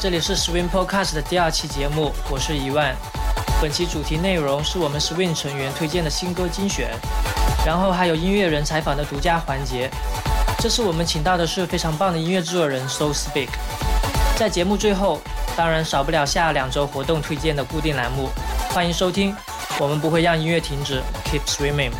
这里是 Swing Podcast 的第二期节目，我是一万。本期主题内容是我们 Swing 成员推荐的新歌精选，然后还有音乐人采访的独家环节。这次我们请到的是非常棒的音乐制作人 So Speak。在节目最后，当然少不了下两周活动推荐的固定栏目，欢迎收听。我们不会让音乐停止，Keep Swimming。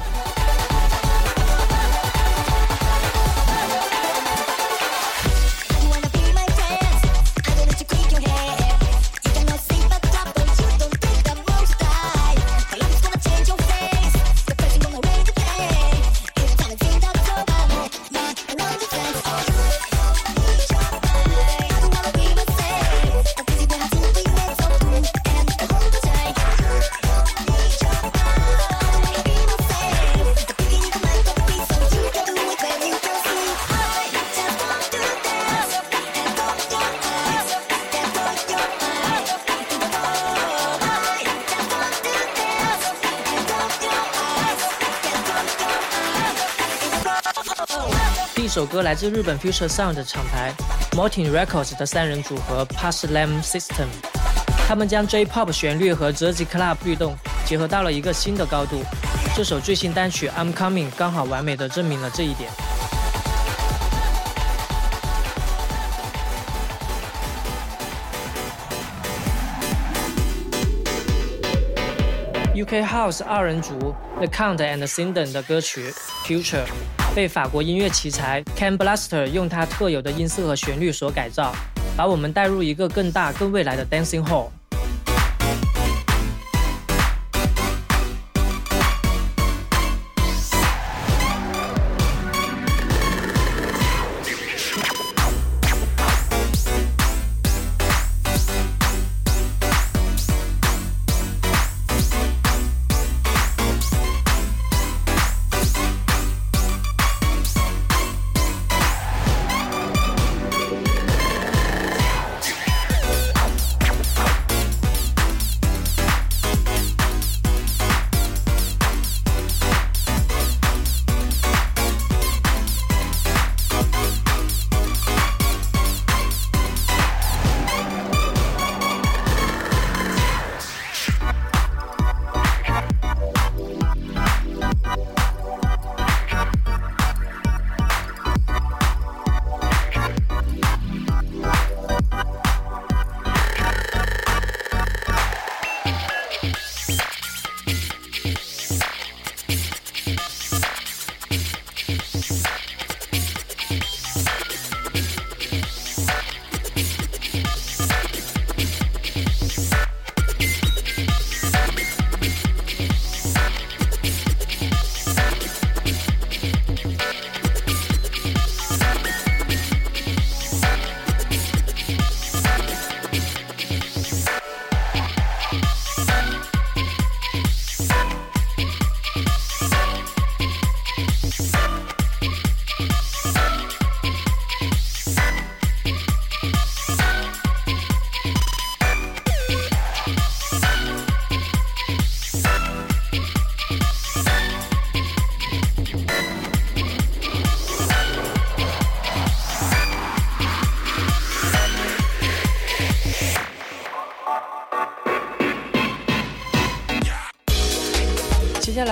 首歌来自日本 Future Sound 的厂牌 Mortin Records 的三人组合 Pass Lam System，他们将 J-Pop 旋律和 Jersey Club 律动结合到了一个新的高度。这首最新单曲 I'm Coming 刚好完美的证明了这一点。UK House 二人组 The Count and Sinden 的歌曲 Future。被法国音乐奇才 Ken Blaster 用他特有的音色和旋律所改造，把我们带入一个更大、更未来的 Dancing Hall。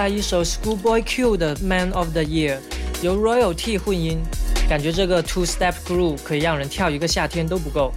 一首 Schoolboy Q 的 Man of the Year，由 Royalty 混音，感觉这个 Two Step Groove 可以让人跳一个夏天都不够。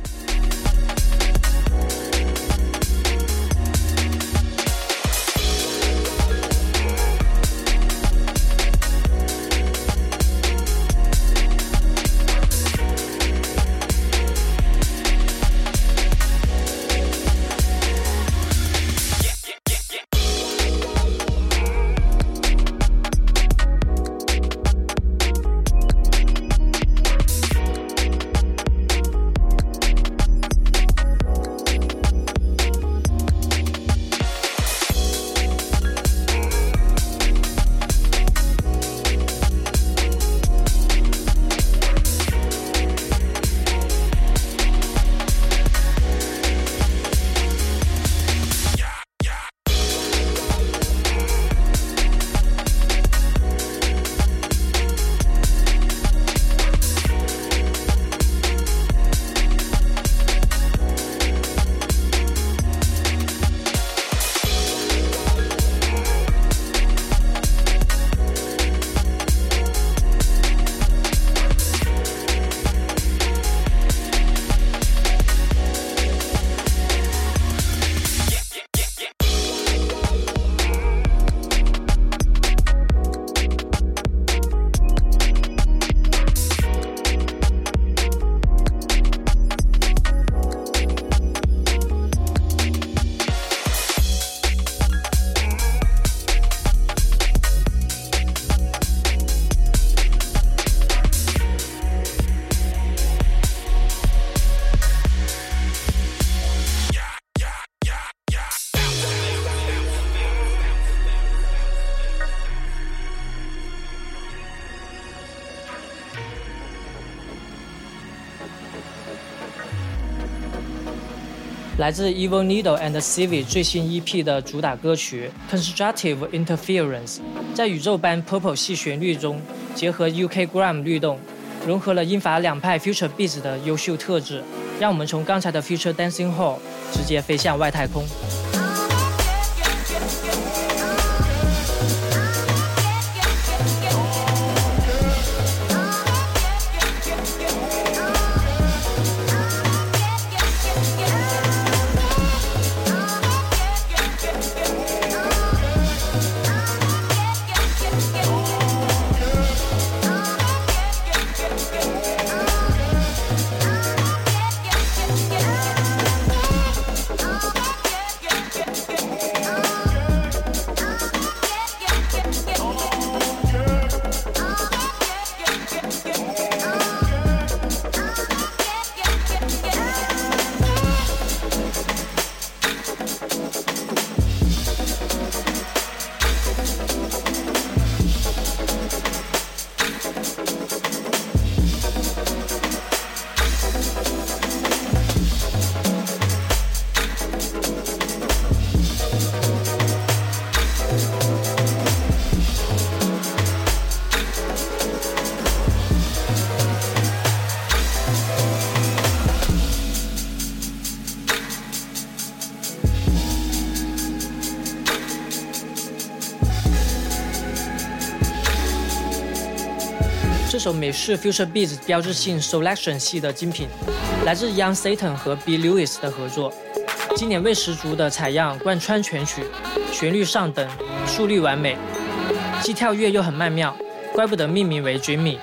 来自 Evil Needle and Civi 最新 EP 的主打歌曲《Constructive Interference》，在宇宙般 Purple 系旋律中结合 UK Gram 律动，融合了英法两派 Future Beats 的优秀特质，让我们从刚才的 Future Dancing Hall 直接飞向外太空。首美式 Future Beats 标志性 Selection 系的精品，来自 Young Satan 和 B Lewis 的合作，经典味十足的采样贯穿全曲，旋律上等，速率完美，既跳跃又很曼妙，怪不得命名为 Dreamy。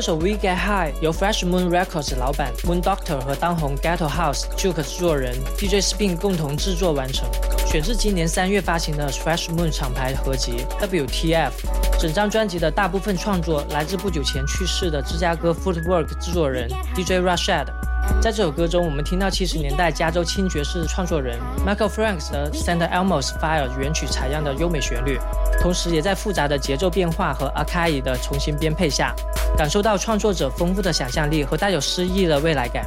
这首《We Get High》由 Fresh Moon Records 老板 Moon Doctor 和当红 Ghetto House Juke 制作人 DJ Spin 共同制作完成，选自今年三月发行的 Fresh Moon 厂牌合集 WTF。整张专辑的大部分创作来自不久前去世的芝加哥 Footwork 制作人 DJ Rashad。在这首歌中，我们听到七十年代加州轻爵士创作人 Michael Franks 的 Santa Elmo's Fire 原曲采样的优美旋律，同时也在复杂的节奏变化和 Akai 的重新编配下。感受到创作者丰富的想象力和带有诗意的未来感。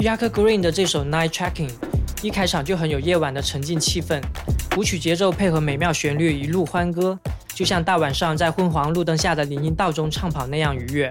Yak Green 的这首 Night Tracking 一开场就很有夜晚的沉浸气氛，舞曲节奏配合美妙旋律，一路欢歌，就像大晚上在昏黄路灯下的林荫道中畅跑那样愉悦。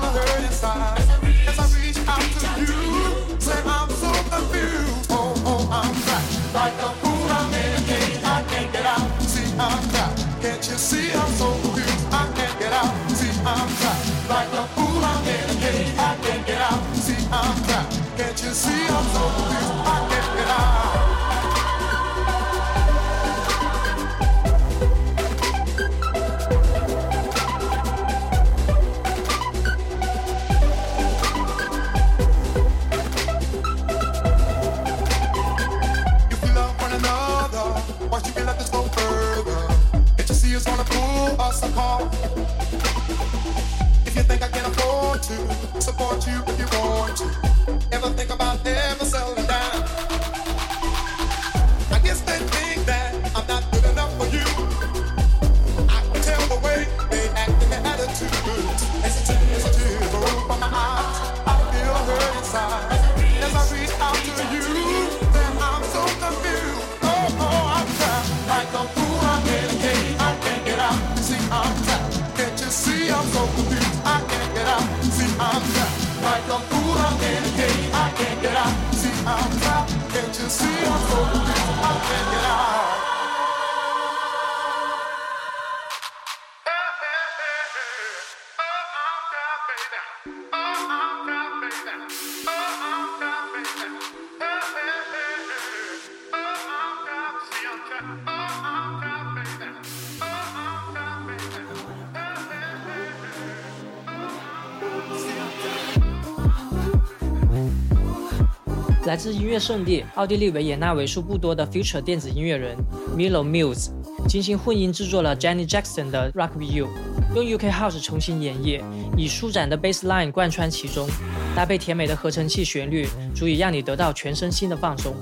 feel hurt inside. Support you 来自音乐圣地奥地利维也纳为数不多的 future 电子音乐人 Milo Muse 精心混音制作了 Jenny Jackson 的 Rock with You，用 UK House 重新演绎，以舒展的 bass line 贯穿其中，搭配甜美的合成器旋律，足以让你得到全身心的放松。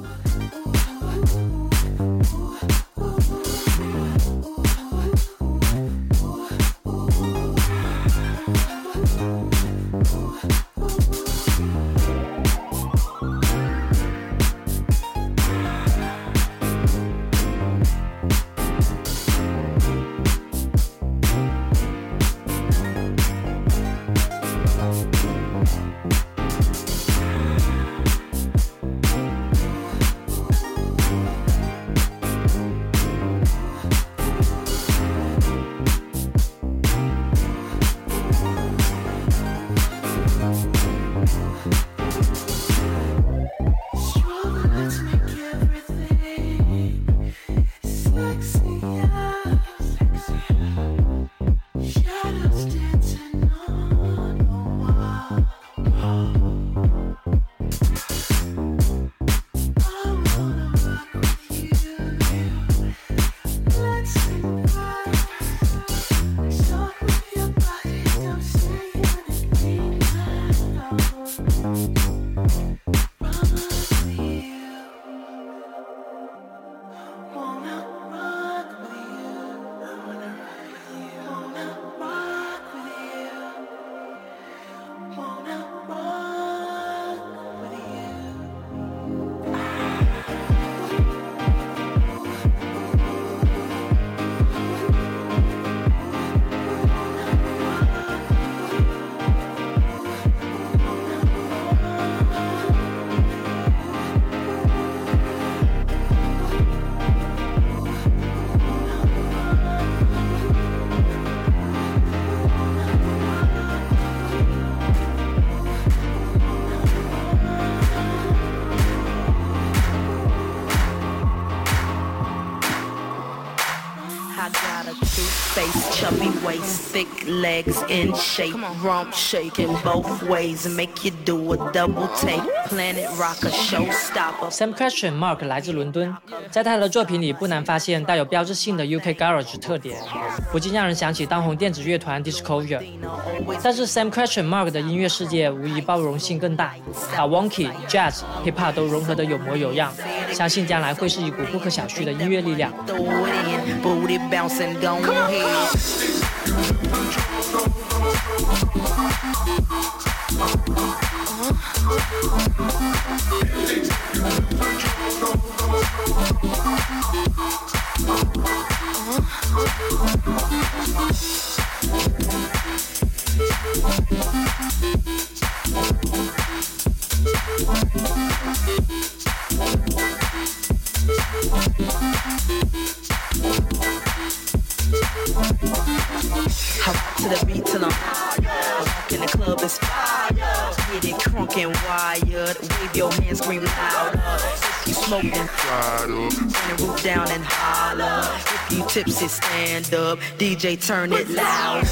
Legs in shape, rump shaking both ways, make you do a double take. Planet rocker, showstopper. Sam Question Mark 来自伦敦，在他的作品里不难发现带有标志性的 UK Garage 特点，不禁让人想起当红电子乐团 Disclosure。但是 Sam Question Mark 的音乐世界无疑包容性更大，把 Wonky、Jazz、Hip Hop 都融合得有模有样，相信将来会是一股不可小觑的音乐力量。Tipsy, stand up. DJ, turn it loud.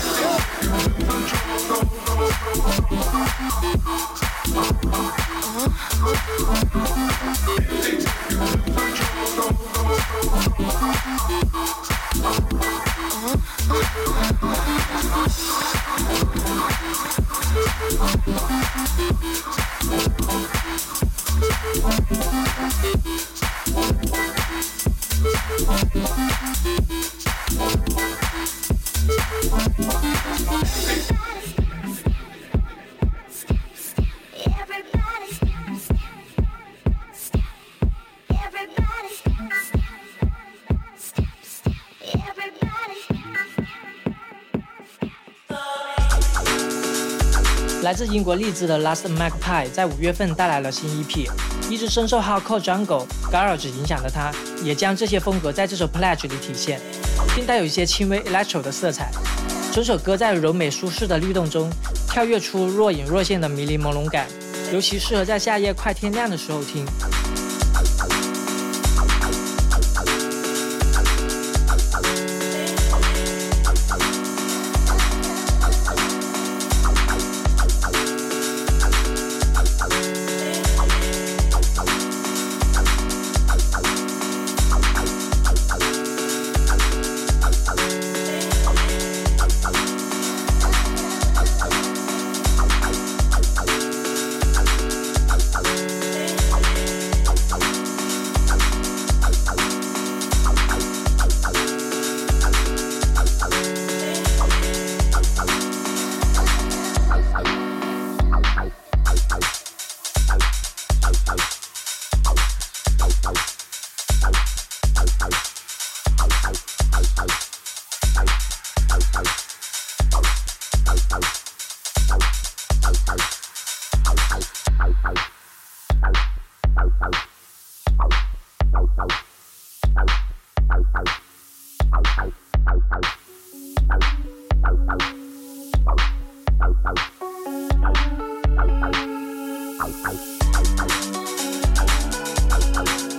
来自英国利兹的 Last Magpie 在五月份带来了新 EP，一直深受 Hardcore Jungle、Garage 影响的他，也将这些风格在这首 Pledge 里体现，并带有一些轻微 Electro 的色彩。整首歌在柔美舒适的律动中，跳跃出若隐若现的迷离朦胧感，尤其适合在夏夜快天亮的时候听。Thank you.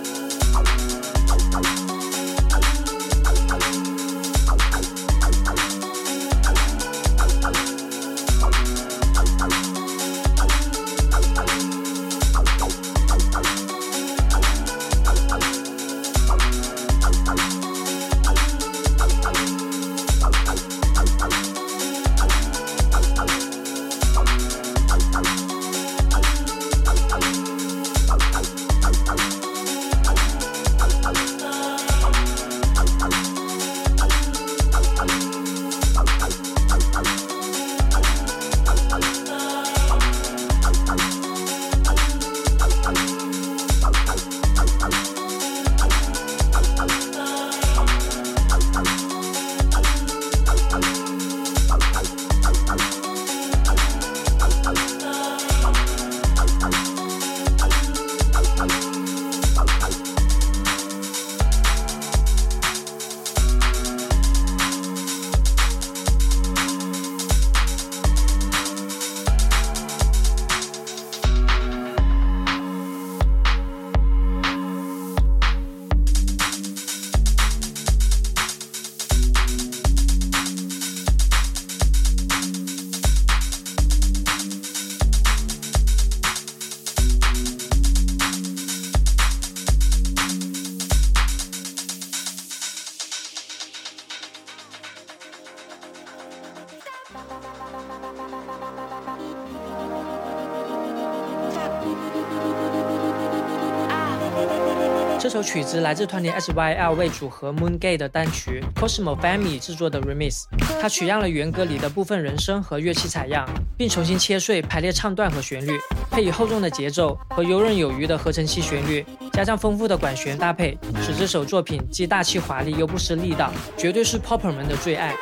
这首曲子来自团体 SYL 为组合 Moon Gate 的单曲 Cosmo Family 制作的 remix，它取样了原歌里的部分人声和乐器采样，并重新切碎排列唱段和旋律，配以厚重的节奏和游刃有余的合成器旋律，加上丰富的管弦搭配，使这首作品既大气华丽又不失力道，绝对是 Popper 们的最爱。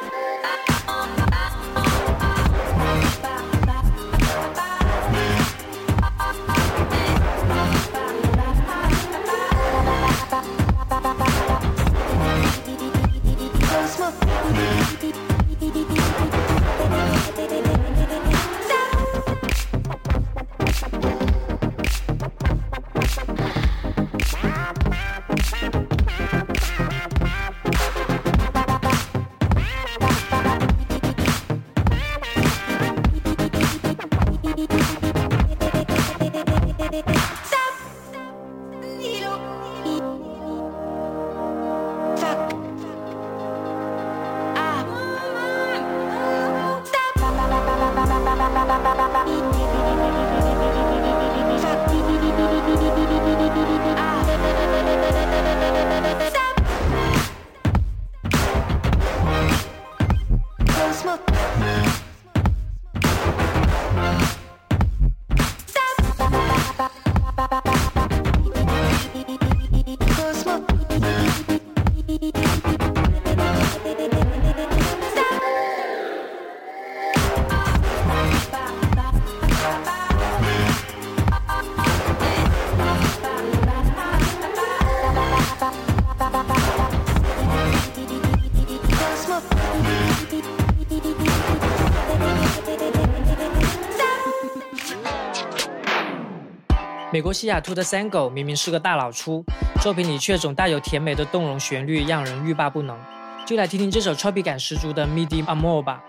美国西雅图的 Sango 明明是个大老粗，作品里却总带有甜美的动容旋律，让人欲罢不能。就来听听这首超比感十足的 Midi Amor 吧。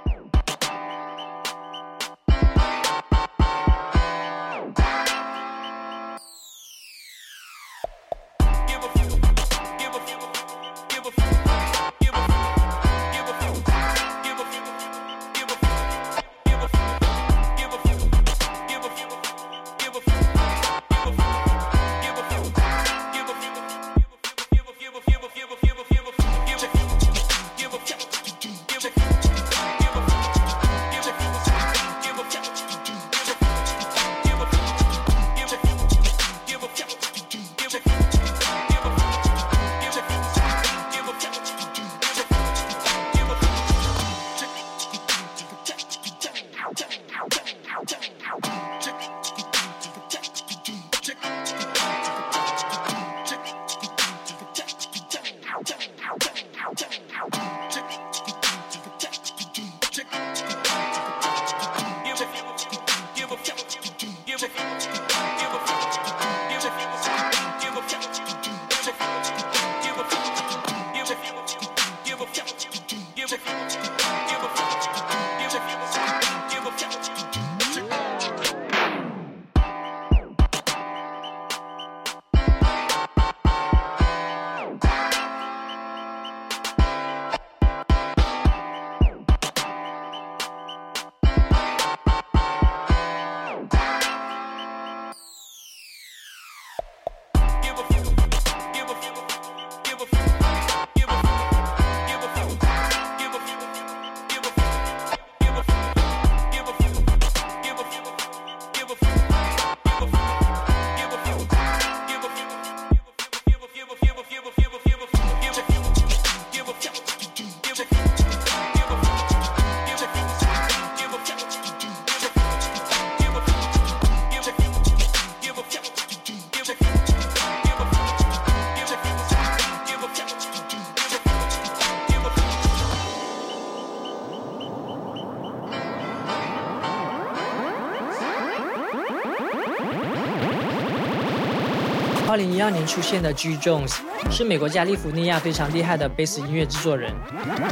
年出现的 G Jones 是美国加利福尼亚非常厉害的贝斯音乐制作人。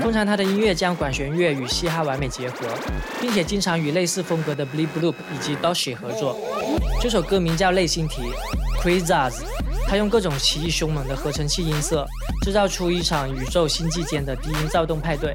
通常他的音乐将管弦乐与嘻哈完美结合，并且经常与类似风格的 Bleep Bloop 以及 Doshi 合作。这首歌名叫《类星题》，Crazaz。他用各种奇异凶猛的合成器音色，制造出一场宇宙星际间的低音躁动派对。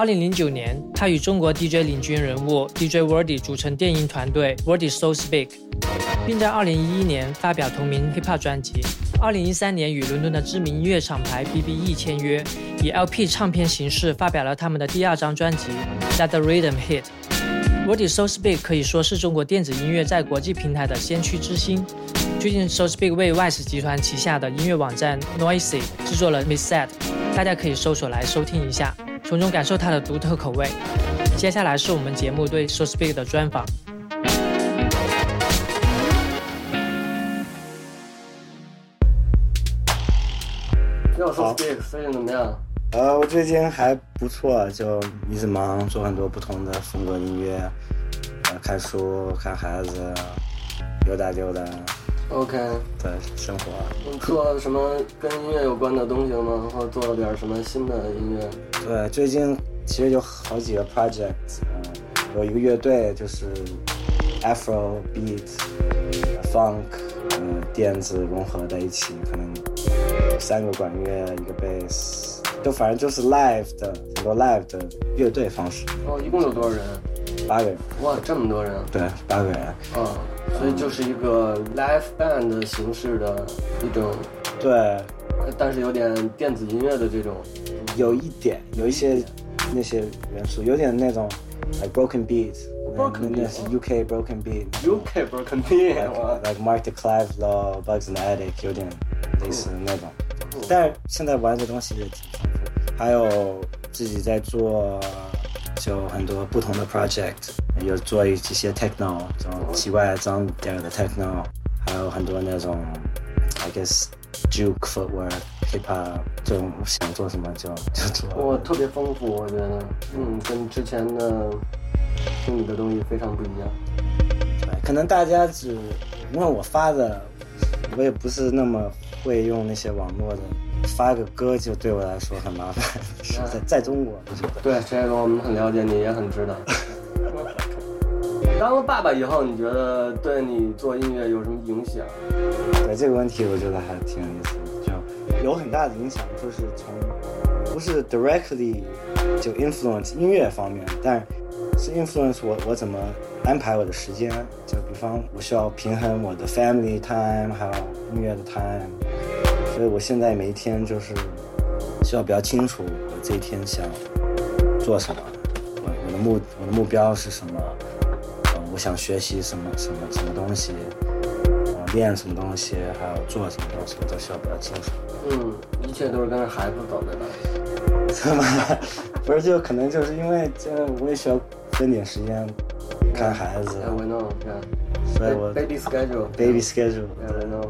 2009年，他与中国 DJ 领军人物 DJ Wordy 组成电音团队 Wordy So Speak，并在2011年发表同名 Hip Hop 专辑。2013年与伦敦的知名音乐厂牌 BBE 签约，以 LP 唱片形式发表了他们的第二张专辑《That the Rhythm Hit》。Wordy So Speak 可以说是中国电子音乐在国际平台的先驱之星。最近，So Speak 为 Wise 集团旗下的音乐网站 Noisy 制作了 Miss Set，大家可以搜索来收听一下，从中感受它的独特口味。接下来是我们节目对 So Speak 的专访。要说 Speak 最近怎么样？呃，我最近还不错，就一直忙做很多不同的风格音乐，呃，看书、看孩子，溜达溜达，OK，对，生活。你做什么跟音乐有关的东西了吗？或者做了点什么新的音乐？对，最近其实有好几个 project，嗯、有一个乐队就是 Afro beat、funk，嗯、电子融合在一起，可能有三个管乐，一个 bass，就反正就是 live 的很多 live 的乐队方式，哦，一共有多少人？八个人，哇，这么多人对，八个人，啊！所以就是一个 live band 形式的一种，对，呃但是有点电子音乐的这种。有一点有一些那些元素，有点那种 like broken beats Broken 那那 beat，是 UK broken beat。UK Broken Beat，哇 like Mark the Clive Law、Bugs in the Attic 有点类似那种，但是现在玩的东西也挺丰富，还有自己在做就很多不同的 project，有做一些 techno 这种奇怪脏点的 techno，还有很多那种 I guess juke footwork、hip hop 这种想做什么就就做。我特别丰富，我觉得，嗯，跟之前的听你的东西非常不一样。对，可能大家只因为我发的，我也不是那么会用那些网络的，发个歌就对我来说很麻烦。是在在中国，对，这个我们很了解，你也很知道。当了爸爸以后，你觉得对你做音乐有什么影响？对这个问题，我觉得还挺有意思的，就有很大的影响，就是从不是 directly 就 influence 音乐方面，但是 influence 我我怎么安排我的时间，就比方我需要平衡我的 family time 还有音乐的 time，所以我现在每一天就是需要比较清楚我这一天想做什么，我我的目我的目标是什么，呃，我想学习什么什么什么东西，呃，练什么东西，还有做什么东西，我都需要比较清楚。嗯，一切都是跟着孩子走的吧？怎么？不是，就可能就是因为这，我也需要分点时间看孩子，Yeah, we know. 所以我. Baby schedule. baby schedule。Yeah, we know.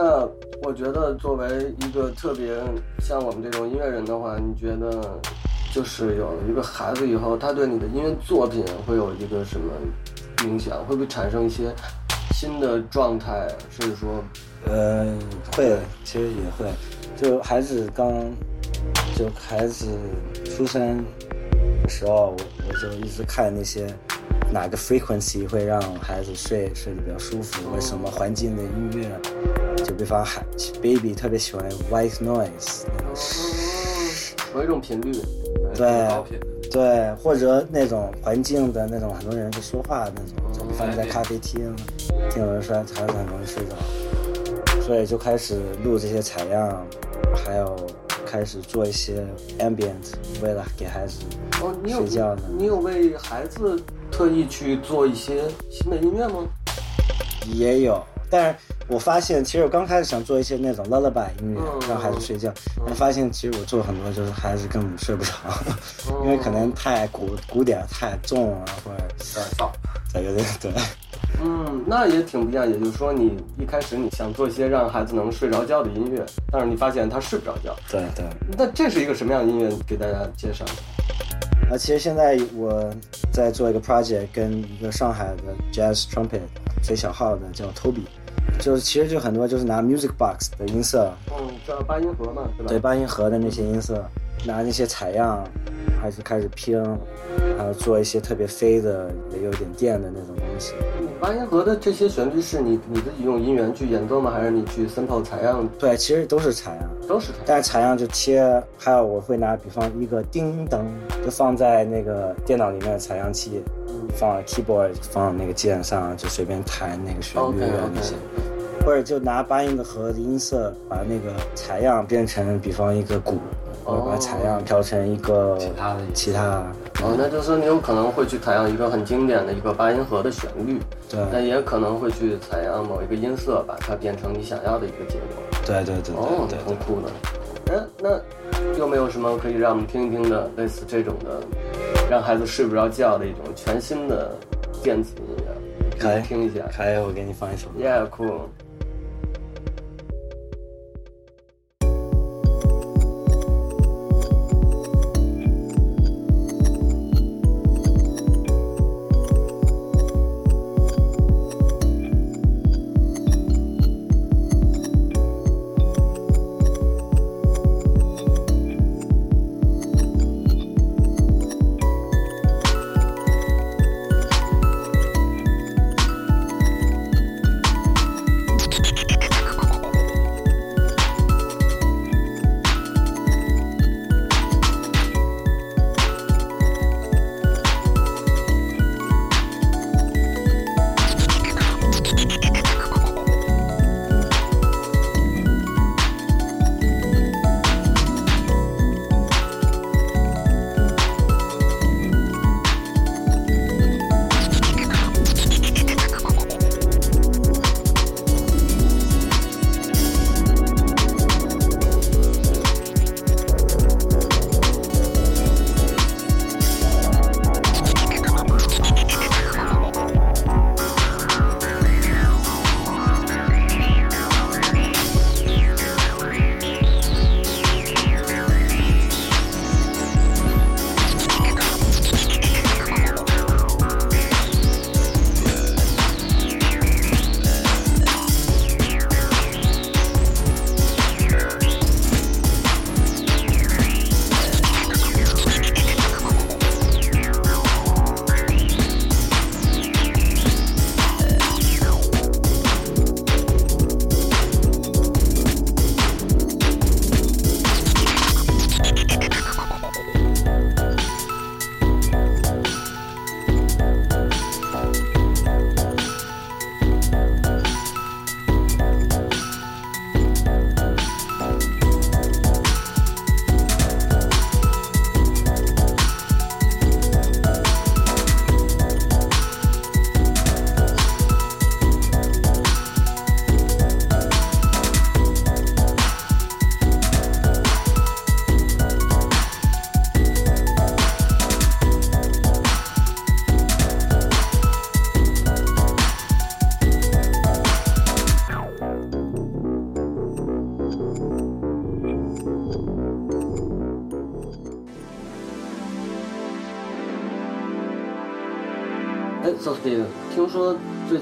那我觉得作为一个特别像我们这种音乐人的话，你觉得就是有了一个孩子以后，他对你的音乐作品会有一个什么影响？会不会产生一些新的状态？甚至说，呃，会，其实也会。就孩子刚，就孩子出生的时候，我我就一直看那些哪个 frequency 会让孩子睡睡得比较舒服，为什么环境的音乐，就比方孩 baby 特别喜欢 white noise 那种有一种频率，对对，或者那种环境的那种很多人在说话的那种，就比方在咖啡厅，听有人说孩子很容易睡着，所以就开始录这些采样，还有开始做一些 ambient，为了给孩子哦，你有睡觉呢。你有为孩子特意去做一些新的音乐吗？也有，但是我发现其实我刚开始想做一些那种 lullaby 音乐，嗯让孩子睡觉，我发现其实我做很多就是孩子根本睡不着，因为可能太古古典太重了，或者有点燥。对有点对。嗯，那也挺不一样。也就是说，你一开始你想做一些让孩子能睡着觉的音乐，但是你发现他睡不着觉。对对。那这是一个什么样的音乐？给大家介绍。啊，其实现在我在做一个 project，跟一个上海的 jazz trumpet 吹小号的叫 Toby，就是其实就很多就是拿 music box 的音色，嗯，叫八音盒嘛，对吧？对八音盒的那些音色，拿那些采样，还是开始拼，还有做一些特别飞的，也有点电的那种东西。你八音盒的这些旋律是你你自己用音源去演奏吗？还是你去 sample 采样？对，其实都是采样，都是采样。但是采样就切，还有我会拿，比方一个叮当，就放在那个电脑里面的采样器，放 keyboard 放那个键上，就随便弹那个旋律啊那些。或者就拿八音的盒的音色，把那个采样变成，比方一个鼓，或者把采样调成一个其他的其他。哦，那就是你有可能会去采样一个很经典的一个八音盒的旋律，对，但也可能会去采样某一个音色，把它变成你想要的一个结果。对对对哦，对挺酷的。哎，那有没有什么可以让我们听一听的，类似这种的，让孩子睡不着觉的一种全新的电子音乐？可以听一下。可以，我给你放一首。Yeah,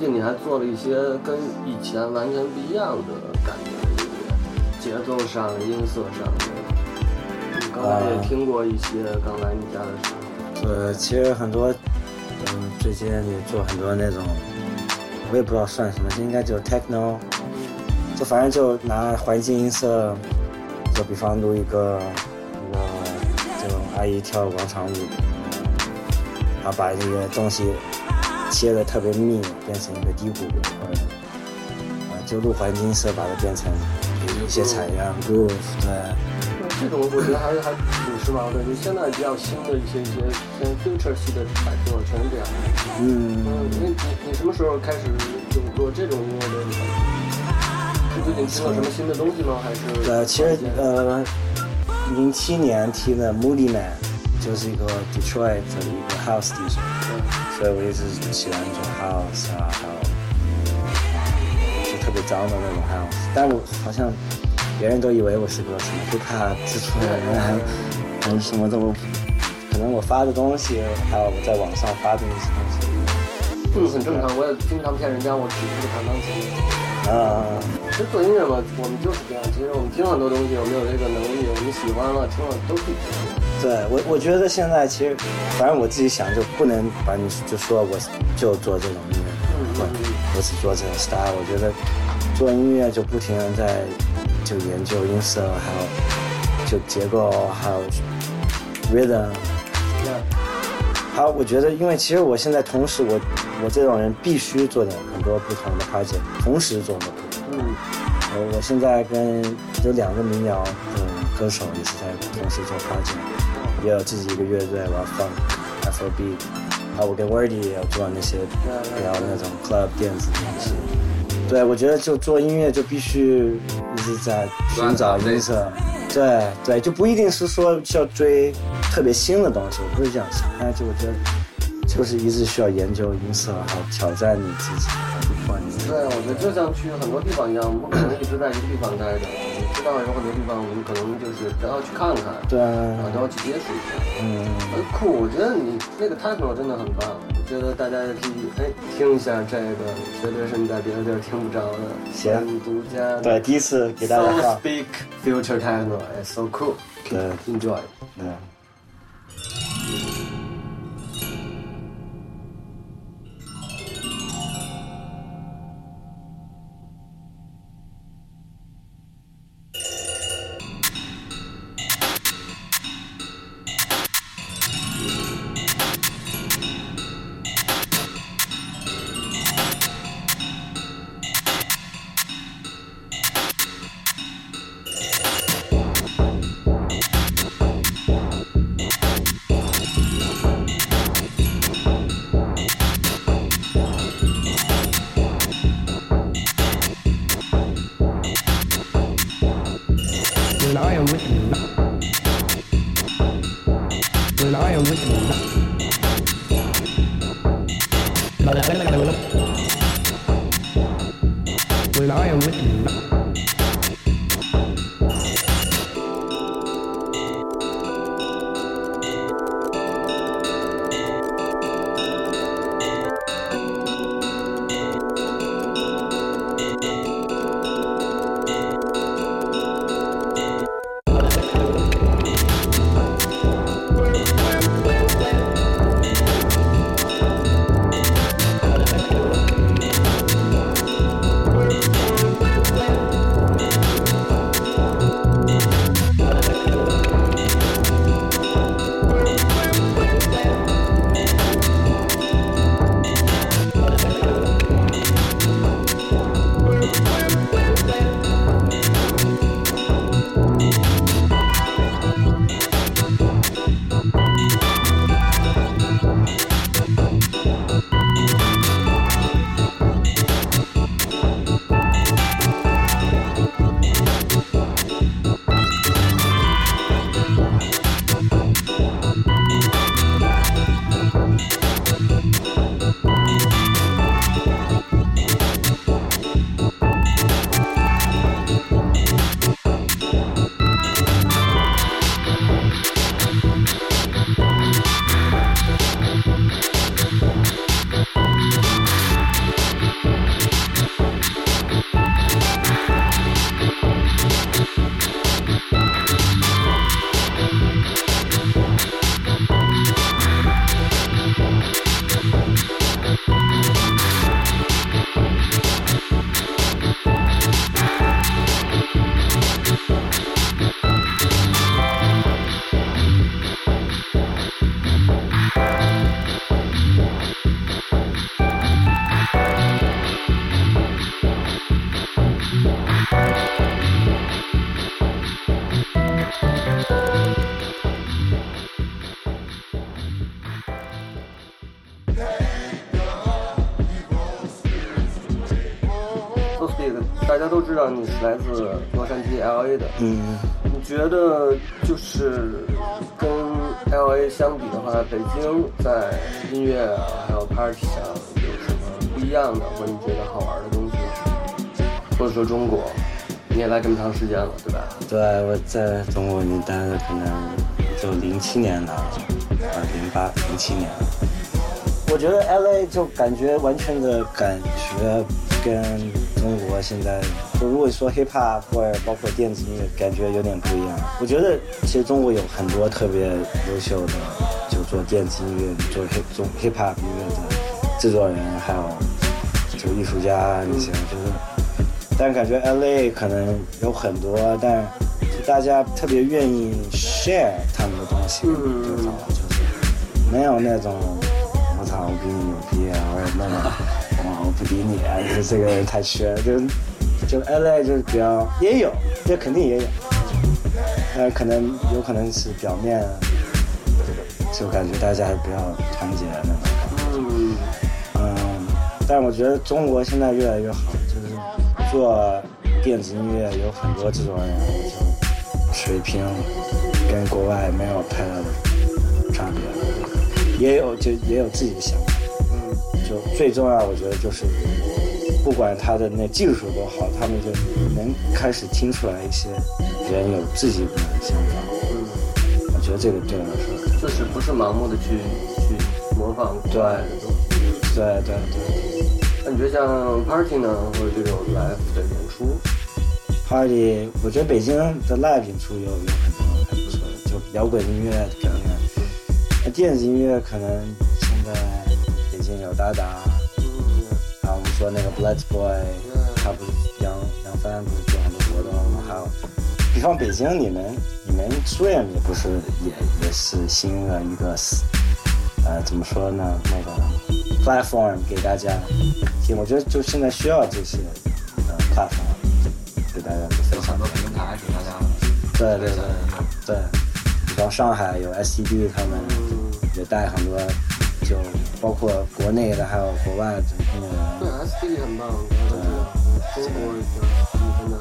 你还做了一些跟以前完全不一样的感觉的音乐，节奏上、音色上的。你刚才也听过一些，刚来你家的时候。呃，其实很多，嗯，最近也做很多那种，我也不知道算什么，应该就是 techno，就反正就拿环境音色，就比方录一个那个这种阿姨跳广场舞，然后把这个东西切的特别密，变成一个低鼓，或者啊就录环境色，把它变成一些采样 groove，对。这种我觉得还是还挺时髦的，就现在比较新的一些一些偏 future 系的摆设全是这样的。嗯，嗯，你你你什么时候开始有做这种音乐的？你最近听了什么新的东西吗？还是？呃，其实呃，零七年听的 Moody Man 就是一个 Detroit 的一个 House DJ，所以我一直喜欢这种 House 啊，还有就特别脏的那种 house，但我好像别人都以为我是个什么 hip hop 之出的人，还还什么都，可能我发的东西，还有我在网上发的那些东西，嗯，很正常。我也经常骗人家，我只是个弹钢琴。啊、其实做音乐嘛，我们就是这样。其实我们听很多东西，我们有这个能力，我们喜欢了，听了都可以。对我，我觉得现在其实，反正我自己想，就不能把你就说我就做这种音乐，我我只做这种 style。我觉得做音乐就不停的在就研究音色，还有就结构，还有 rhythm。还有，我觉得，因为其实我现在同时我我这种人必须做点很多不同的 project，同时做的。嗯，我我现在跟有两个民谣的歌手也是在同时做跨界也有自己一个乐队，我要放 fb 啊我跟 Wordy 也有做那些比较那种 club 电子的东西。对，我觉得就做音乐就必须一直在寻找音色，对对，就不一定是说需要追特别新的东西，我不是这样想，但是就我觉得就是一直需要研究音色，然后挑战你自己，对，我觉得就像去很多地方一样，不可能一直在一个地方待着。你知道有很多地方，我们可能就是都要去看看，对啊，都要去接触一下。嗯。很酷，我觉得你那个 techno 真的很棒，我觉得大家也可以哎听一下这个，绝对是你在别的地儿听不着的，行独家的。对，第一次给大家 So speak future techno, it's so cool. 对 Enjoy. 对。nói ông biết 你是来自洛杉矶 LA 的，嗯，你觉得就是跟 LA 相比的话，北京在音乐啊还有 party 上有什么不一样的，或者你觉得好玩的东西吗？或者说中国，你也来这么长时间了，对吧？对，我在中国已经待了可能就零七年了，啊，零八零七年了。我觉得 L A 就感觉完全的感觉跟中国现在，就如果说 hip hop 或者包括电子音乐，感觉有点不一样。我觉得其实中国有很多特别优秀的，就做电子音乐、做 hip hop 音乐的制作人，还有就艺术家那些，我觉得。但感觉 L A 可能有很多，但是大家特别愿意 share 他们的东西，嗯？就是没有那种我操我比你牛逼啊，我也那种哇我不理你啊，就是这个人太缺，就就 L A 就是比较也有，这肯定也有，但可能有可能是表面，就感觉大家还比较团结那种感觉。嗯，但我觉得中国现在越来越好，就是做电子音乐有很多这种人，就水平跟国外没有太大的差别，也有就也有自己的想法。嗯，就最重要，我觉得就是不管他的那技术多好，他们就能开始听出来一些人有自己的想法。嗯，我觉得这个对我来说。就是不是盲目的去去模仿国外的东西。对对对那你觉得像 party 呢，或者这种 live 的演出，，party，我觉得北京的 live 演出有有很多还不错的，就摇滚音乐的表演。那电子音乐可能有达达，嗯，还有我们说那个 Blood Boy，他不是杨杨帆不是做很多活动，还有，比方北京你们你们 Swim 也不是也也是新的一个，呃怎么说呢？那个 platform 给大家听，我觉得就现在需要这些呃 platform 给大家分享。很。多平台给大家对对对对，比方上海有 S T D 他们也带很多，就包括国内的还有国外的音乐对。，SDD 很棒，我觉得中国就真的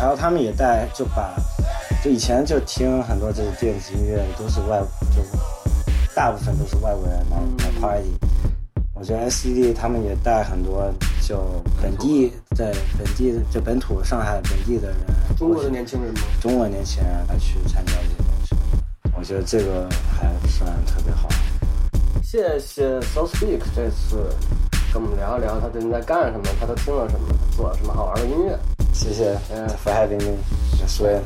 然后他们也带，就把就以前就听很多这个电子音乐都是外，就大部分都是外国人来来 party。我觉得 SCD 他们也带很多就本地在本地就本土上海本地的人，中国的年轻人吗？中国年轻人来去参加我觉得这个还算特别好。谢谢 So Speak 这次跟我们聊一聊他最近在干什么，他都听了什么，他做了什么好玩的音乐。谢谢嗯 for having me，所以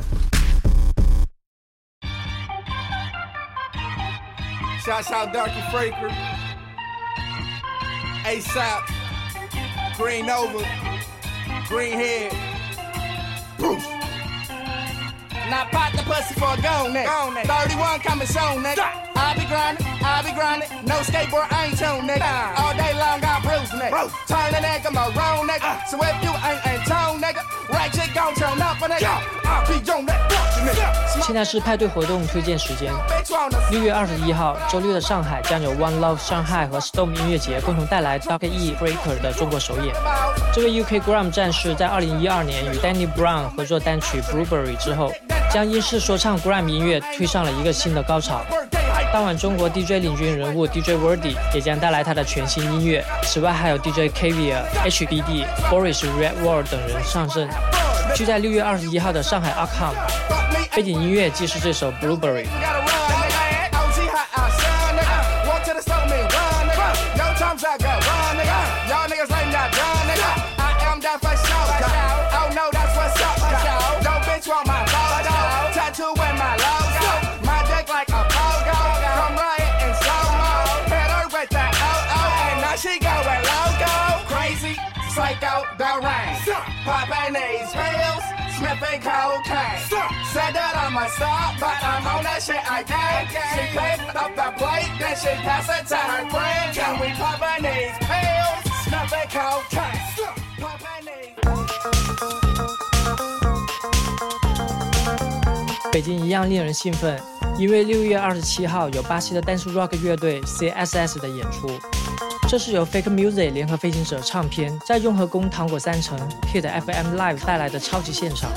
Shouts out Darky Fraker. ASAP. Green Nova. Greenhead. Bruce. Now pop the pussy for a go nigga. 31 coming soon, nigga. I be grinding, I be grinding. No skateboard, I ain't tuned, nigga. All day long, I bruise, nigga. Turn the nigga maroon, nigga. So if you ain't in tone, nigga, right chick gon' turn up, nigga. I be on that 现在是派对活动推荐时间。六月二十一号，周六的上海将有 One Love 上海和 Storm 音乐节共同带来 Dark E Breaker 的中国首演。这位 UK Gram 战士在二零一二年与 Danny Brown 合作单曲 Blueberry 之后，将英式说唱 Gram 音乐推上了一个新的高潮。当晚，中国 DJ 领军人物 DJ Wordy 也将带来他的全新音乐。此外，还有 DJ Kavia、HBD、Boris Red World 等人上阵。就在六月二十一号的上海 Arkham，背景音乐既是这首 Blueberry。Psycho, the rain. Popping these pills, sniffing cocaine. Said that I'm a star, but I'm on that shit again. She picked up the plate, then she passed it to her friend. And we popping these pills, sniffing cocaine. Popping these. 北京一样令人兴奋，因为六月二十七号有巴西的 dance rock 乐队 CSS 的演出。这是由 Fake Music 联合飞行者唱片在雍和宫糖果三层 Hit FM Live 带来的超级现场。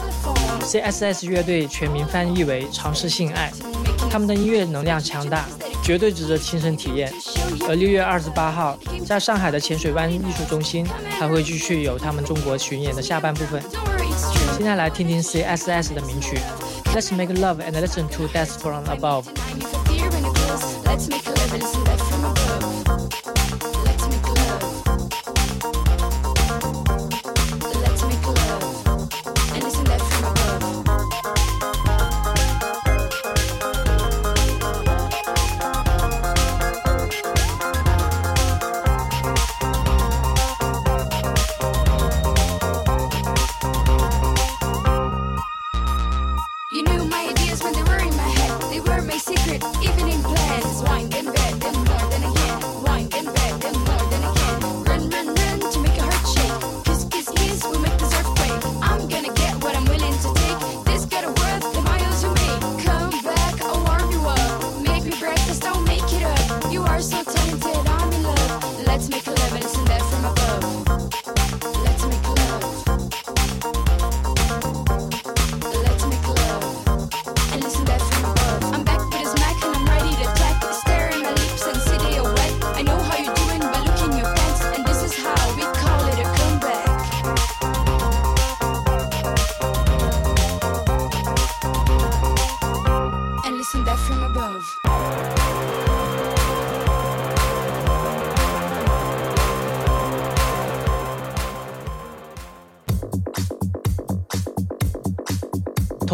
CSS 乐队全名翻译为尝试性爱，他们的音乐能量强大，绝对值得亲身体验。而六月二十八号，在上海的浅水湾艺术中心还会继续有他们中国巡演的下半部分。现在来听听 CSS 的名曲《Let's Make Love and Listen to Death from Above》。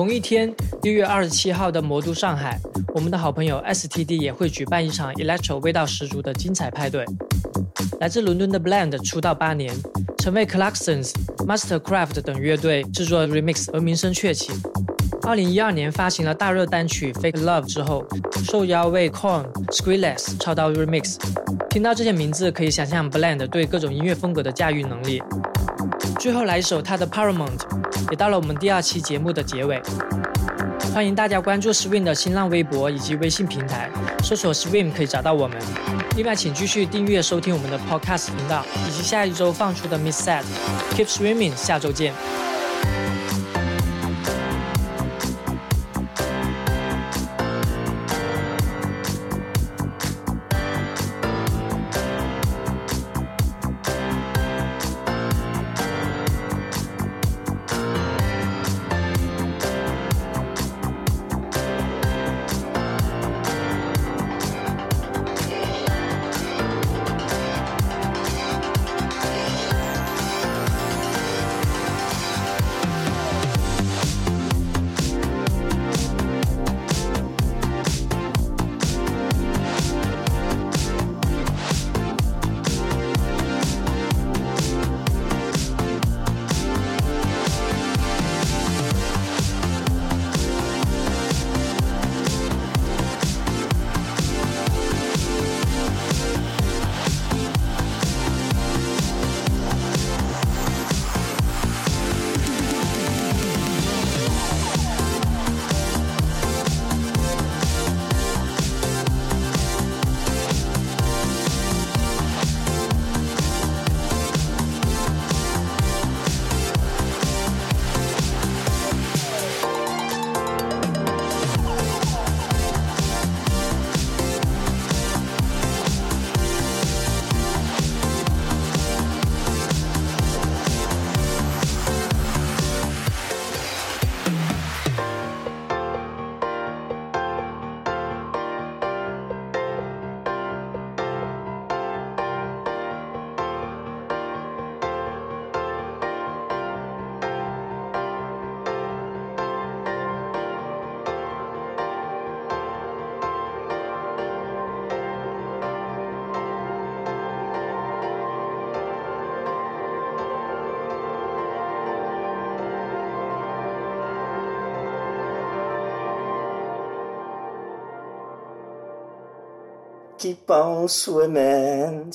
同一天，六月二十七号的魔都上海，我们的好朋友 STD 也会举办一场 electro 味道十足的精彩派对。来自伦敦的 Blend 出道八年，曾为 Clarksons、Mastercraft 等乐队制作 remix 而名声鹊起。二零一二年发行了大热单曲《Fake Love》之后，受邀为 Korn、Skrillex 操刀 remix。听到这些名字，可以想象 Blend 对各种音乐风格的驾驭能力。最后来一首他的 Paramount，也到了我们第二期节目的结尾。欢迎大家关注 Swim 的新浪微博以及微信平台，搜索 Swim 可以找到我们。另外，请继续订阅收听我们的 Podcast 频道，以及下一周放出的 Miss Set。Keep Swimming，下周见。Keep on swimming.